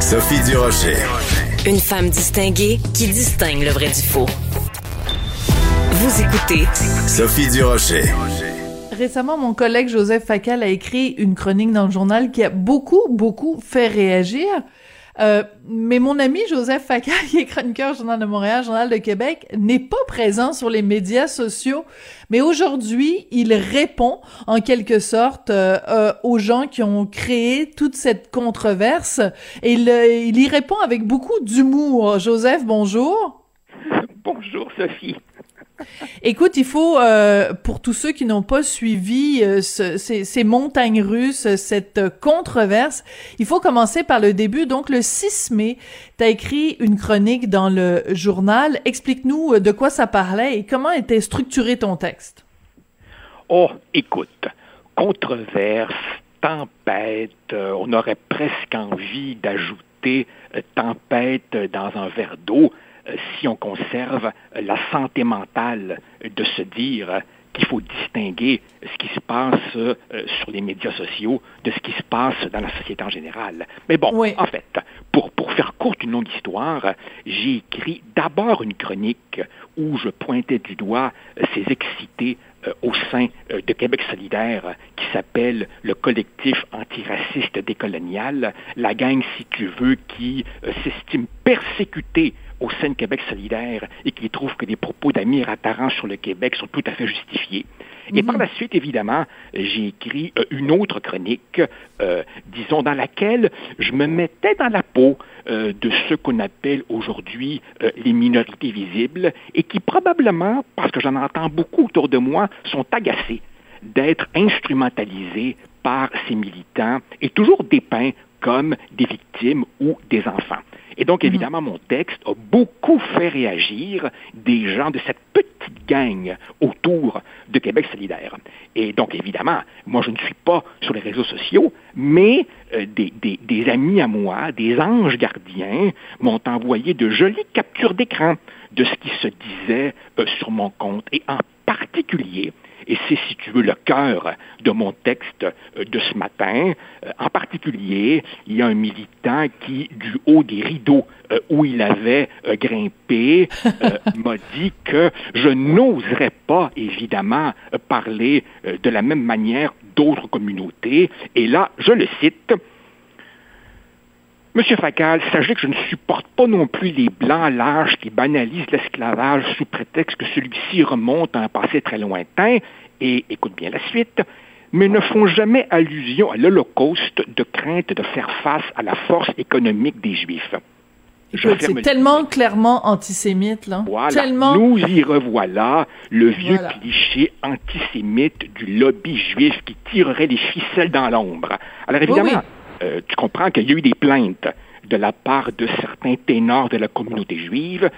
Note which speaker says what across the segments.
Speaker 1: Sophie Durocher.
Speaker 2: Une femme distinguée qui distingue le vrai du faux. Vous écoutez
Speaker 1: Sophie Durocher.
Speaker 3: Récemment, mon collègue Joseph Facal a écrit une chronique dans le journal qui a beaucoup, beaucoup fait réagir. Euh, mais mon ami Joseph Facal, qui est chroniqueur Journal de Montréal, Journal de Québec, n'est pas présent sur les médias sociaux. Mais aujourd'hui, il répond en quelque sorte euh, euh, aux gens qui ont créé toute cette controverse. Et il, il y répond avec beaucoup d'humour. Joseph, bonjour.
Speaker 4: Bonjour Sophie.
Speaker 3: Écoute, il faut, euh, pour tous ceux qui n'ont pas suivi euh, ce, ces, ces, montagnes russes, cette controverse, il faut commencer par le début. Donc, le 6 mai, tu as écrit une chronique dans le journal. Explique-nous euh, de quoi ça parlait et comment était structuré ton texte.
Speaker 4: Oh, écoute, controverse, tempête, on aurait presque envie d'ajouter tempête dans un verre d'eau si on conserve la santé mentale de se dire qu'il faut distinguer ce qui se passe euh, sur les médias sociaux de ce qui se passe dans la société en général. Mais bon, oui. en fait, pour, pour faire courte une longue histoire, j'ai écrit d'abord une chronique où je pointais du doigt ces excités euh, au sein euh, de Québec solidaire qui s'appelle le collectif antiraciste décolonial, la gang, si tu veux, qui s'estime persécutée au sein de Québec solidaire et qui trouve que les propos d'Amir Attaran sur le Québec sont tout à fait justifiés. Et par la suite, évidemment, j'ai écrit euh, une autre chronique, euh, disons, dans laquelle je me mettais dans la peau euh, de ce qu'on appelle aujourd'hui les minorités visibles et qui probablement, parce que j'en entends beaucoup autour de moi, sont agacés d'être instrumentalisés par ces militants et toujours dépeints comme des victimes ou des enfants. Et donc, mhm. évidemment, mon texte a beaucoup fait réagir des gens de cette petite gang autour de Québec solidaire. Et donc, évidemment, moi, je ne suis pas sur les réseaux sociaux, mais euh, des, des, des, amis à moi, des anges gardiens, m'ont envoyé de jolies captures d'écran de ce qui se disait euh, sur mon compte, et en particulier et c'est, si tu veux, le cœur de mon texte euh, de ce matin. Euh, en particulier, il y a un militant qui, du haut des rideaux euh, où il avait grimpé, m'a dit que je n'oserais pas, évidemment, parler de la même manière d'autres communautés. Et là, je le cite, Monsieur Facal, sachez que je ne supporte pas non plus les blancs larges qui banalisent l'esclavage sous prétexte que celui-ci remonte à un passé très lointain, et écoute bien la suite, mais ne font jamais allusion à l'Holocauste de crainte de faire face à la force économique des Juifs.
Speaker 3: C'est tellement clairement antisémite, là.
Speaker 4: Voilà.
Speaker 3: Tellement...
Speaker 4: Nous y revoilà, le vieux voilà. cliché antisémite du lobby juif qui tirerait les ficelles dans l'ombre. Alors évidemment, oui, oui. Euh, tu comprends qu'il y a eu des plaintes de la part de certains ténors de la communauté juive.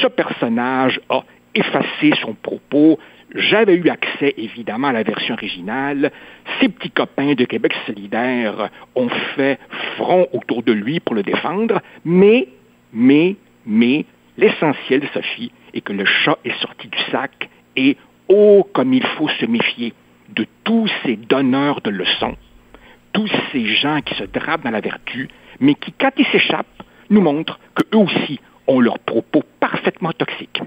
Speaker 4: Ce personnage a effacé son propos. J'avais eu accès, évidemment, à la version originale. Ses petits copains de Québec solidaire ont fait front autour de lui pour le défendre. Mais, mais, mais, l'essentiel, Sophie, est que le chat est sorti du sac et, oh, comme il faut se méfier de tous ces donneurs de leçons tous ces gens qui se drapent dans la vertu, mais qui, quand ils s'échappent, nous montrent qu'eux aussi ont leurs propos parfaitement toxiques.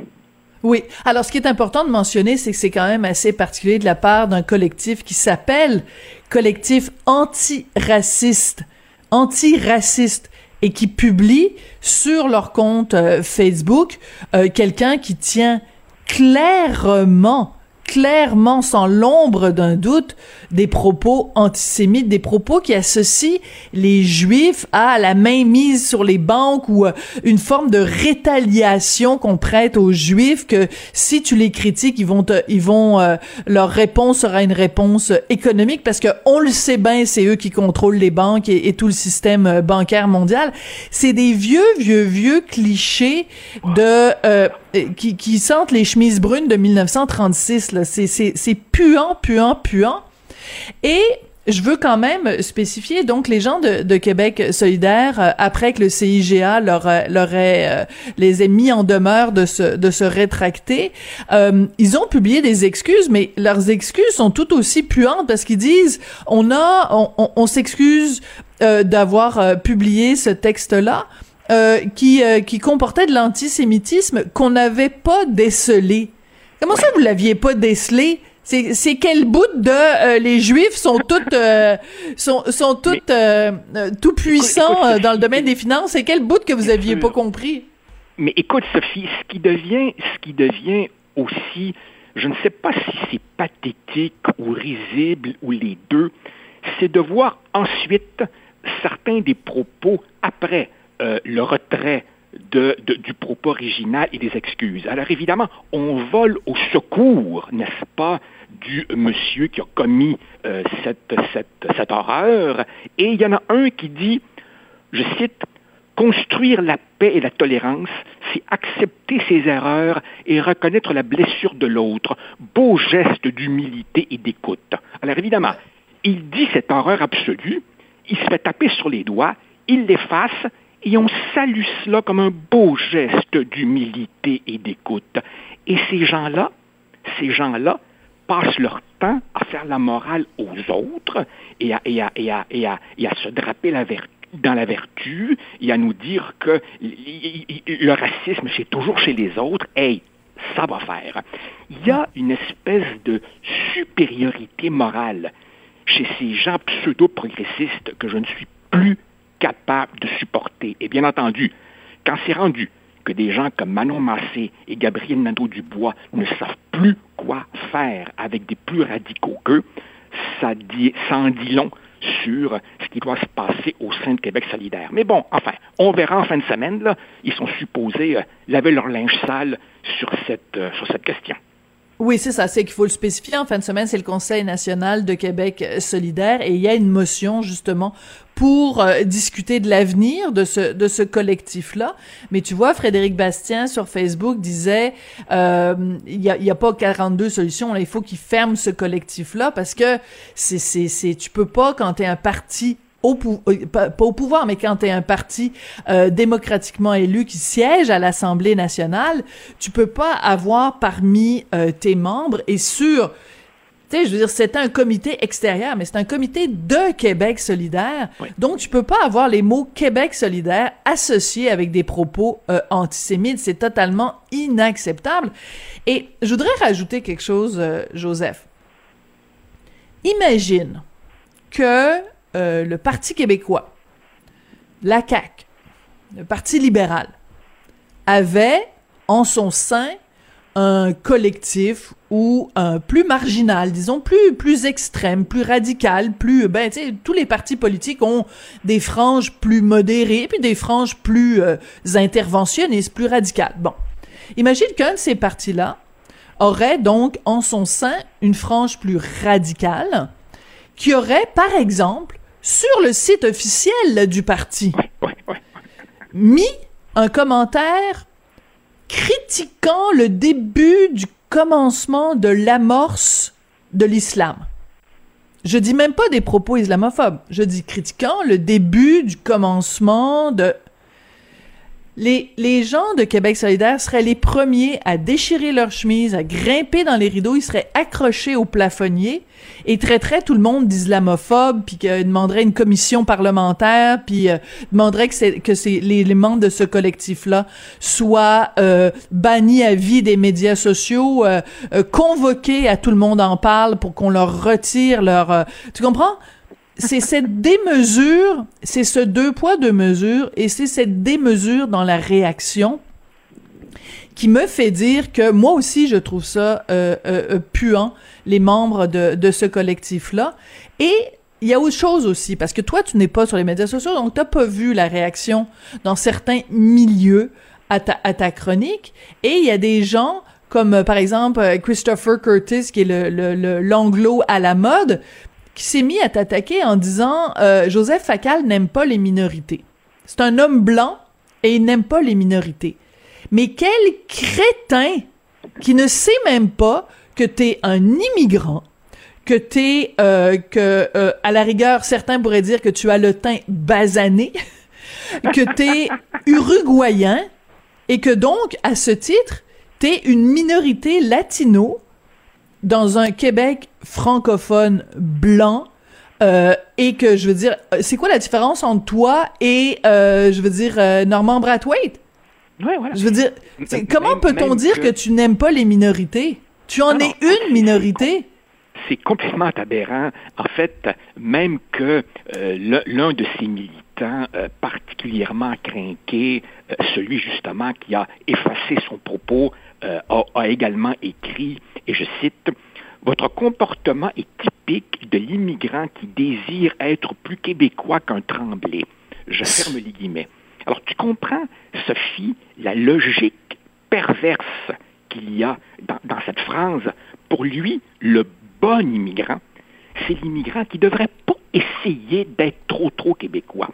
Speaker 3: Oui. Alors, ce qui est important de mentionner, c'est que c'est quand même assez particulier de la part d'un collectif qui s'appelle Collectif antiraciste, antiraciste, et qui publie sur leur compte euh, Facebook euh, quelqu'un qui tient clairement clairement, sans l'ombre d'un doute, des propos antisémites, des propos qui associent les Juifs à la mainmise sur les banques ou euh, une forme de rétaliation qu'on prête aux Juifs que si tu les critiques, ils vont te, ils vont, euh, leur réponse sera une réponse économique parce que on le sait bien, c'est eux qui contrôlent les banques et, tout le système euh, bancaire mondial. C'est des vieux, vieux, vieux clichés de qui, qui sentent les chemises brunes de 1936. Là, c'est puant, puant, puant. Et je veux quand même spécifier, donc les gens de, de Québec solidaire, euh, après que le CIGA leur, euh, leur ait, euh, les ait mis en demeure de se, de se rétracter, ils ont publié des excuses, mais leurs excuses sont tout aussi puantes parce qu'ils disent, on a, on, on, s'excuse d'avoir publié ce texte-là. Qui, qui comportait de l'antisémitisme qu'on n'avait pas décelé. Comment ça, vous l'aviez pas décelé? C'est quel bout de euh, les Juifs sont toutes euh, sont sont toutes euh, tout puissants dans le domaine des finances? C'est quel bout que vous aviez pas compris?
Speaker 4: Mais écoute, Sophie, ce qui devient ce qui devient aussi, je ne sais pas si c'est pathétique ou risible ou les deux, c'est de voir ensuite certains des propos après le retrait du propos original et des excuses. Alors évidemment, on vole au secours, n'est-ce pas, du monsieur qui a commis euh, cette, cette, cette horreur. Et il y en a un qui dit, je cite, Construire la paix et la tolérance, c'est accepter ses erreurs et reconnaître la blessure de l'autre. Beau geste d'humilité et d'écoute. Alors évidemment, il dit cette horreur absolue, il se fait taper sur les doigts, il l'efface et on salue cela comme un beau geste d'humilité et d'écoute. Et ces gens-là, ces gens-là passent leur temps à faire la morale aux autres et à, se draper dans la vertu et à nous dire que le racisme, c'est toujours chez les autres. Hey, ça va faire. Il y a une espèce de supériorité morale chez ces gens pseudo-progressistes que je ne suis plus capable de supporter. Et bien entendu, quand c'est rendu que des gens comme Manon Massé et Gabriel Nadeau-Dubois ne savent plus quoi faire avec des plus radicaux qu'eux, ça, dit, en dit long sur ce qui doit se passer au sein de Québec solidaire. Mais bon, enfin, on verra en fin de semaine, ils sont supposés euh, laver leur linge sale sur cette, euh, sur cette question.
Speaker 3: Oui, c'est ça. C'est qu'il faut le spécifier. En fin de semaine, c'est le Conseil national de Québec solidaire et il y a une motion justement pour euh, discuter de l'avenir de ce de ce collectif là. Mais tu vois, Frédéric Bastien sur Facebook disait euh, il y a, y a pas 42 solutions. Il faut qu'il ferme ce collectif là parce que c'est c'est c'est tu peux pas quand tu es un parti au euh, pas, au pouvoir, mais quand tu es un parti euh, démocratiquement élu qui siège à l'Assemblée nationale, tu peux pas avoir parmi euh, tes membres et sur tu sais, je veux dire, c'est un comité extérieur, mais c'est un comité de Québec solidaire. Donc, tu peux pas avoir les mots Québec solidaire associés avec des propos antisémites. C'est totalement inacceptable. Et je voudrais rajouter quelque chose, Joseph. Imagine que euh, le Parti québécois, la CAQ, le Parti libéral, avait en son sein un collectif ou un plus marginal, disons plus plus extrême, plus radical, plus ben tu sais tous les partis politiques ont des franges plus modérées puis des franges plus euh, interventionnistes, plus radicales. Bon. Imagine qu'un de ces partis-là aurait donc en son sein une frange plus radicale qui aurait par exemple sur le site officiel du parti, mis un commentaire critiquant le début du commencement de l'amorce de l'islam. Je dis même pas des propos islamophobes, je dis critiquant le début du commencement de les, gens de Québec solidaire seraient les premiers à déchirer leurs chemises, à grimper dans les rideaux, ils seraient accrochés au plafonnier et traiteraient tout le monde d'islamophobe, puis qu'ils demanderaient une commission parlementaire, puis euh, demanderaient que, c'est, que les, membres de ce collectif-là soient euh, bannis à vie des médias sociaux, euh, euh, convoqués à tout le monde en parle pour qu'on leur retire leur... Euh, tu comprends? C'est cette démesure, c'est ce deux poids deux mesures, et c'est cette démesure dans la réaction qui me fait dire que moi aussi je trouve ça euh, euh, puant les membres de, de ce collectif-là. Et il y a autre chose aussi, parce que toi, tu n'es pas sur les médias sociaux, donc tu n'as pas vu la réaction dans certains milieux à ta, à ta chronique. Et il y a des gens comme, euh, par exemple, euh, Christopher Curtis, qui est le l'anglo à la mode, qui s'est mis à t'attaquer en disant euh, Joseph Facal n'aime pas les minorités. C'est un homme blanc et il n'aime pas les minorités. Mais quel crétin qui ne sait même pas que t'es un immigrant, que t'es euh, que euh, à la rigueur certains pourraient dire que tu as le teint basané, que t'es uruguayen et que donc à ce titre t'es une minorité latino dans un Québec francophone blanc euh, et que je veux dire c'est quoi la différence entre toi et euh, je veux dire euh, Norman Brathwaite?
Speaker 4: Ouais, voilà.
Speaker 3: je veux dire comment peut-on dire que... que tu n'aimes pas les minorités? Tu en es une minorité?
Speaker 4: C'est complètement aberrant. En fait, même que euh, l'un de ces militants euh, particulièrement craqué, euh, celui justement qui a effacé son propos, a, a, également écrit, et je cite, Votre comportement est typique de l'immigrant qui désire être plus québécois qu'un tremblé. Je ferme les guillemets. Alors tu comprends, Sophie, la logique perverse qu'il y a dans, dans cette phrase. Pour lui, le bon immigrant, c'est l'immigrant qui ne devrait pas essayer d'être trop, trop québécois.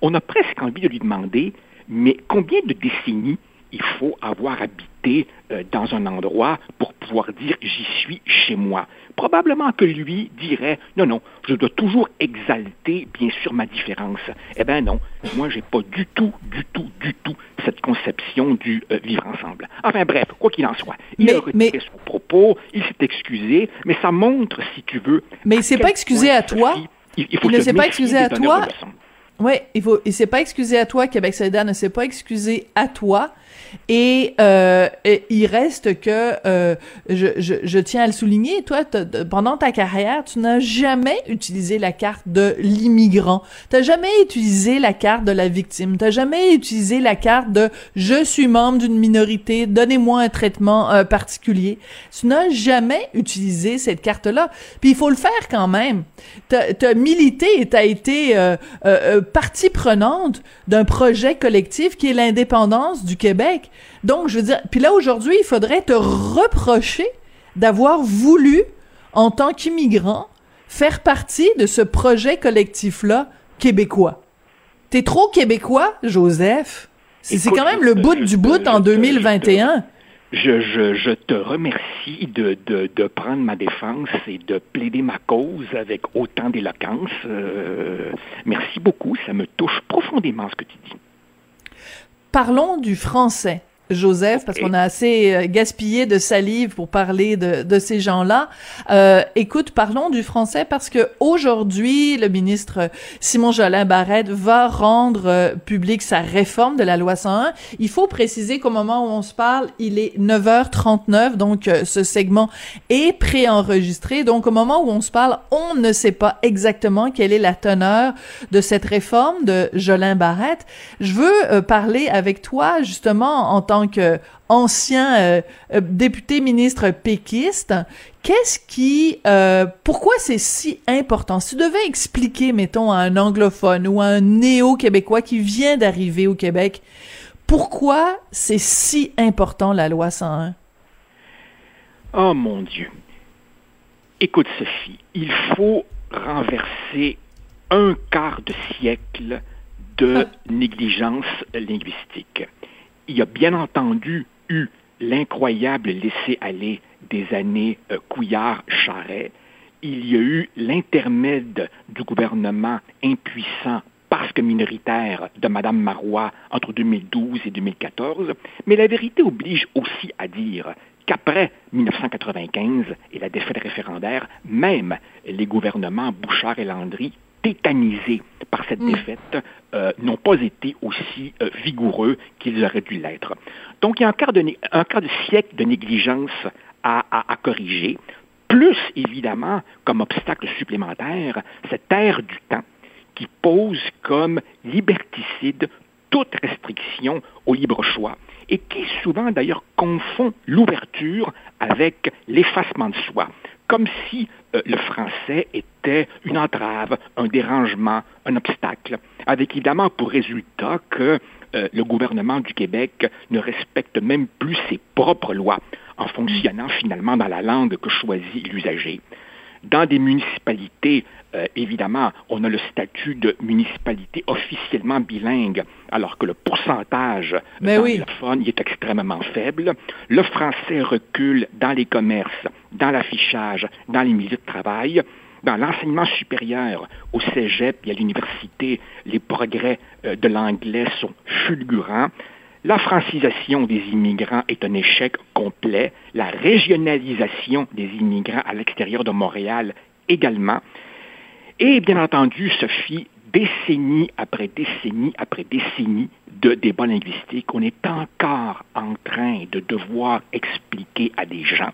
Speaker 4: On a presque envie de lui demander, mais combien de décennies il faut avoir habité euh, dans un endroit pour pouvoir dire j'y suis chez moi. Probablement que lui dirait non, non, je dois toujours exalter bien sûr ma différence. Eh bien non, moi j'ai pas du tout, du tout, du tout cette conception du euh, vivre ensemble. Enfin bref, quoi qu'il en soit, il mais, a retiré mais... son propos, il s'est excusé, mais ça montre, si tu veux.
Speaker 3: Mais il s'est pas excusé à toi.
Speaker 4: Il, il, faut
Speaker 3: il ne s'est pas excusé à toi. Oui, il faut. Il s'est pas excusé à toi. Québec solidaire ne s'est pas excusé à toi. Et, euh, et, il reste que euh, je, je, tiens à le souligner, toi, pendant ta carrière, tu n'as jamais utilisé la carte de l'immigrant. T'as jamais utilisé la carte de la victime. T'as jamais utilisé la carte de je suis membre d'une minorité, donnez-moi un traitement euh, particulier. Tu n'as jamais utilisé cette carte-là. Puis il faut le faire quand même. T'as as milité et t'as été euh, euh, partie prenante d'un projet collectif qui est l'indépendance du Québec. Donc, je veux dire, puis là, aujourd'hui, il faudrait te reprocher d'avoir voulu, en tant qu'immigrant, faire partie de ce projet collectif-là québécois. T'es trop québécois, Joseph? C'est quand même le bout du bout en 2021.
Speaker 4: Je, je, je, te remercie de, de, de, prendre ma défense et de plaider ma cause avec autant d'éloquence. Euh, merci beaucoup, ça me touche profondément ce que tu dis.
Speaker 3: Parlons du français. Joseph, parce qu'on a assez euh, gaspillé de salive pour parler de, de ces gens-là. Euh, écoute, parlons du français parce que aujourd'hui, le ministre Simon Jolin Barrette va rendre euh, public sa réforme de la loi 101. Il faut préciser qu'au moment où on se parle, il est 9h39, donc euh, ce segment est préenregistré. Donc au moment où on se parle, on ne sait pas exactement quelle est la teneur de cette réforme de Jolin Barrette. Je veux parler avec toi justement en tant tant qu'ancien euh, euh, député ministre péquiste, qu'est-ce qui, euh, pourquoi c'est si important? Si tu devais expliquer, mettons, à un anglophone ou à un néo-québécois qui vient d'arriver au Québec, pourquoi c'est si important la loi 101?
Speaker 4: Oh mon Dieu. Écoute, Sophie, il faut renverser un quart de siècle de ah. négligence linguistique il y a bien entendu eu l'incroyable laisser-aller des années euh, Couillard-Charret. Il y a eu l'intermède du gouvernement impuissant parce que minoritaire de Mme Marois entre 2012 et 2014, mais la vérité oblige aussi à dire qu'après 1995 et la défaite référendaire, même les gouvernements Bouchard et Landry tétanisés par cette mm. défaite euh, n'ont pas été aussi euh, vigoureux qu'ils auraient dû l'être. Donc il y a un quart de, un quart de siècle de négligence à, à, à, corriger, plus évidemment comme obstacle supplémentaire cette ère du temps qui pose comme liberticide toute restriction au libre choix et qui souvent d'ailleurs confond l'ouverture avec l'effacement de soi, comme si euh, le français était une entrave, un dérangement, un obstacle, avec évidemment pour résultat que euh, le gouvernement du Québec ne respecte même plus ses propres lois en fonctionnant finalement dans la langue que choisit l'usager. Dans des municipalités, euh, évidemment, on a le statut de municipalité officiellement bilingue, alors que le pourcentage
Speaker 3: Mais
Speaker 4: d'anglophones est extrêmement faible. Le français recule dans les commerces, dans l'affichage, dans les milieux de travail. Dans l'enseignement supérieur, au cégep et à l'université, les progrès euh, de l'anglais sont fulgurants. La francisation des immigrants est un échec complet. La régionalisation des immigrants à l'extérieur de Montréal également. Et bien entendu, ce fit décennie après décennie après décennie de débats linguistiques. On est encore en train de devoir expliquer à des gens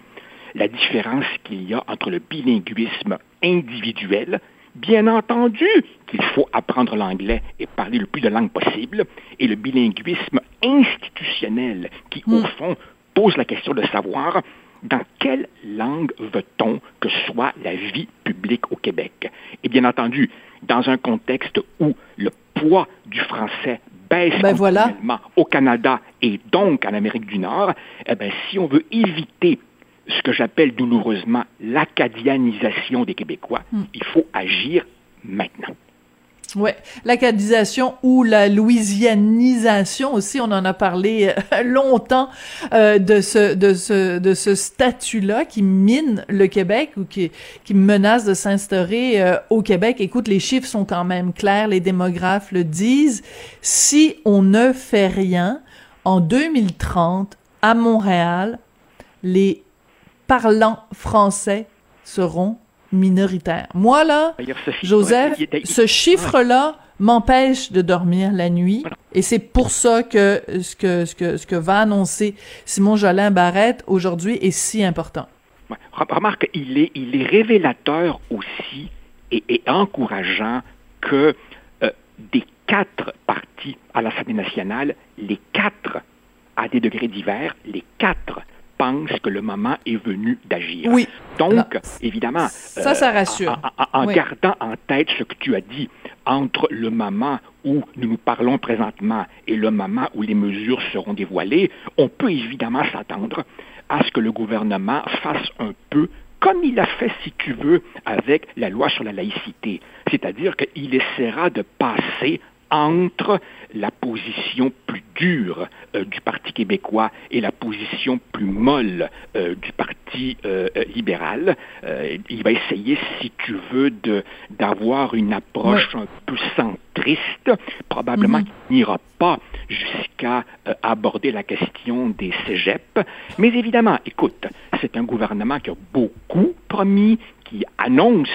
Speaker 4: la différence qu'il y a entre le bilinguisme individuel, bien entendu qu'il faut apprendre l'anglais et parler le plus de langues possible, et le bilinguisme institutionnel qui, au hmm. fond, pose la question de savoir dans quelle langue veut-on que soit la vie publique au Québec. Et bien entendu, dans un contexte où le poids du français baisse
Speaker 3: ben
Speaker 4: au Canada et donc en Amérique du Nord, eh bien, si on veut éviter ce que j'appelle douloureusement l'acadianisation des Québécois. Hmm. Il faut agir maintenant.
Speaker 3: Oui, l'acadisation ou la louisianisation aussi, on en a parlé euh, longtemps euh, de ce de ce de ce statut-là qui mine le Québec ou qui qui menace de s'instaurer euh, au Québec. Écoute, les chiffres sont quand même clairs, les démographes le disent. Si on ne fait rien en 2030 à Montréal, les parlants français seront minoritaires. Moi, là, Joseph, ce chiffre-là m'empêche de dormir la nuit et c'est pour ça que ce que ce que ce que va annoncer Simon Jolin Barrette aujourd'hui est si important.
Speaker 4: Remarque, il est il est révélateur aussi et, encourageant que euh, des quatre partis à l'Assemblée nationale, les quatre à des degrés divers, les quatre pense que le moment est venu d'agir.
Speaker 3: Oui.
Speaker 4: Donc, évidemment,
Speaker 3: ça, ça euh, rassure.
Speaker 4: En, gardant en tête ce que tu as dit, entre le moment où nous nous parlons présentement et le moment où les mesures seront dévoilées, on peut évidemment s'attendre à ce que le gouvernement fasse un peu comme il a fait, si tu veux, avec la loi sur la laïcité. C'est-à-dire qu'il essaiera de passer entre la position plus dure euh, du Parti québécois et la position plus molle euh, du Parti euh, libéral. il va essayer, si tu veux, d'avoir une approche un peu centriste. Probablement mm-hmm. qu'il n'ira pas jusqu'à aborder la question des cégeps. Mais évidemment, écoute, c'est un gouvernement qui a beaucoup promis, qui annonce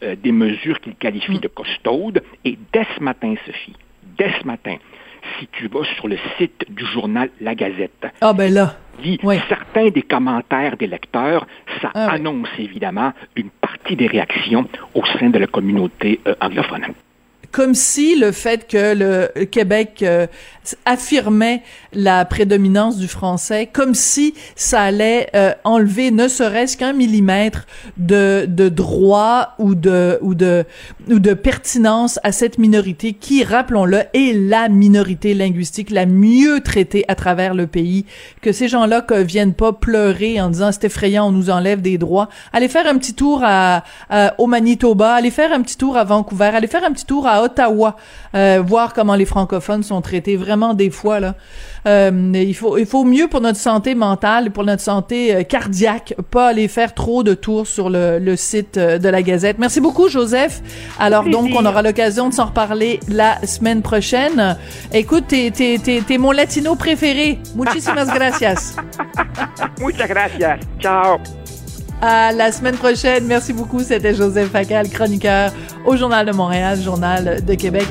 Speaker 4: des mesures qu'il qualifie mm. de costaudes. Et dès ce matin, Sophie, dès ce matin, si tu vas sur le site du journal La Gazette,
Speaker 3: ah ben là,
Speaker 4: certains des commentaires des lecteurs, ça ah annonce évidemment une partie des réactions au sein de la communauté euh, anglophone
Speaker 3: comme si le fait que le Québec euh, affirmait la prédominance du français, comme si ça allait euh, enlever ne serait-ce qu'un millimètre de, de droit ou de ou de ou de pertinence à cette minorité qui, rappelons-le, est la minorité linguistique la mieux traitée à travers le pays. Que ces gens-là que viennent pas pleurer en disant c'est effrayant, on nous enlève des droits. Allez faire un petit tour à, à, au Manitoba, allez faire un petit tour à Vancouver, allez faire un petit tour à Ottawa, euh, voir comment les francophones sont traités vraiment des fois là. Euh, il faut il faut mieux pour notre santé mentale et pour notre santé euh, cardiaque, pas aller faire trop de tours sur le, le site de la Gazette. Merci beaucoup Joseph. Alors donc on aura l'occasion de s'en reparler la semaine prochaine. Écoute, t'es t'es t'es, mon latino préféré. Muchísimas gracias.
Speaker 4: Muchas gracias. Ciao.
Speaker 3: À la semaine prochaine. Merci beaucoup. C'était Joseph Facal, chroniqueur au Journal de Montréal, Journal de Québec.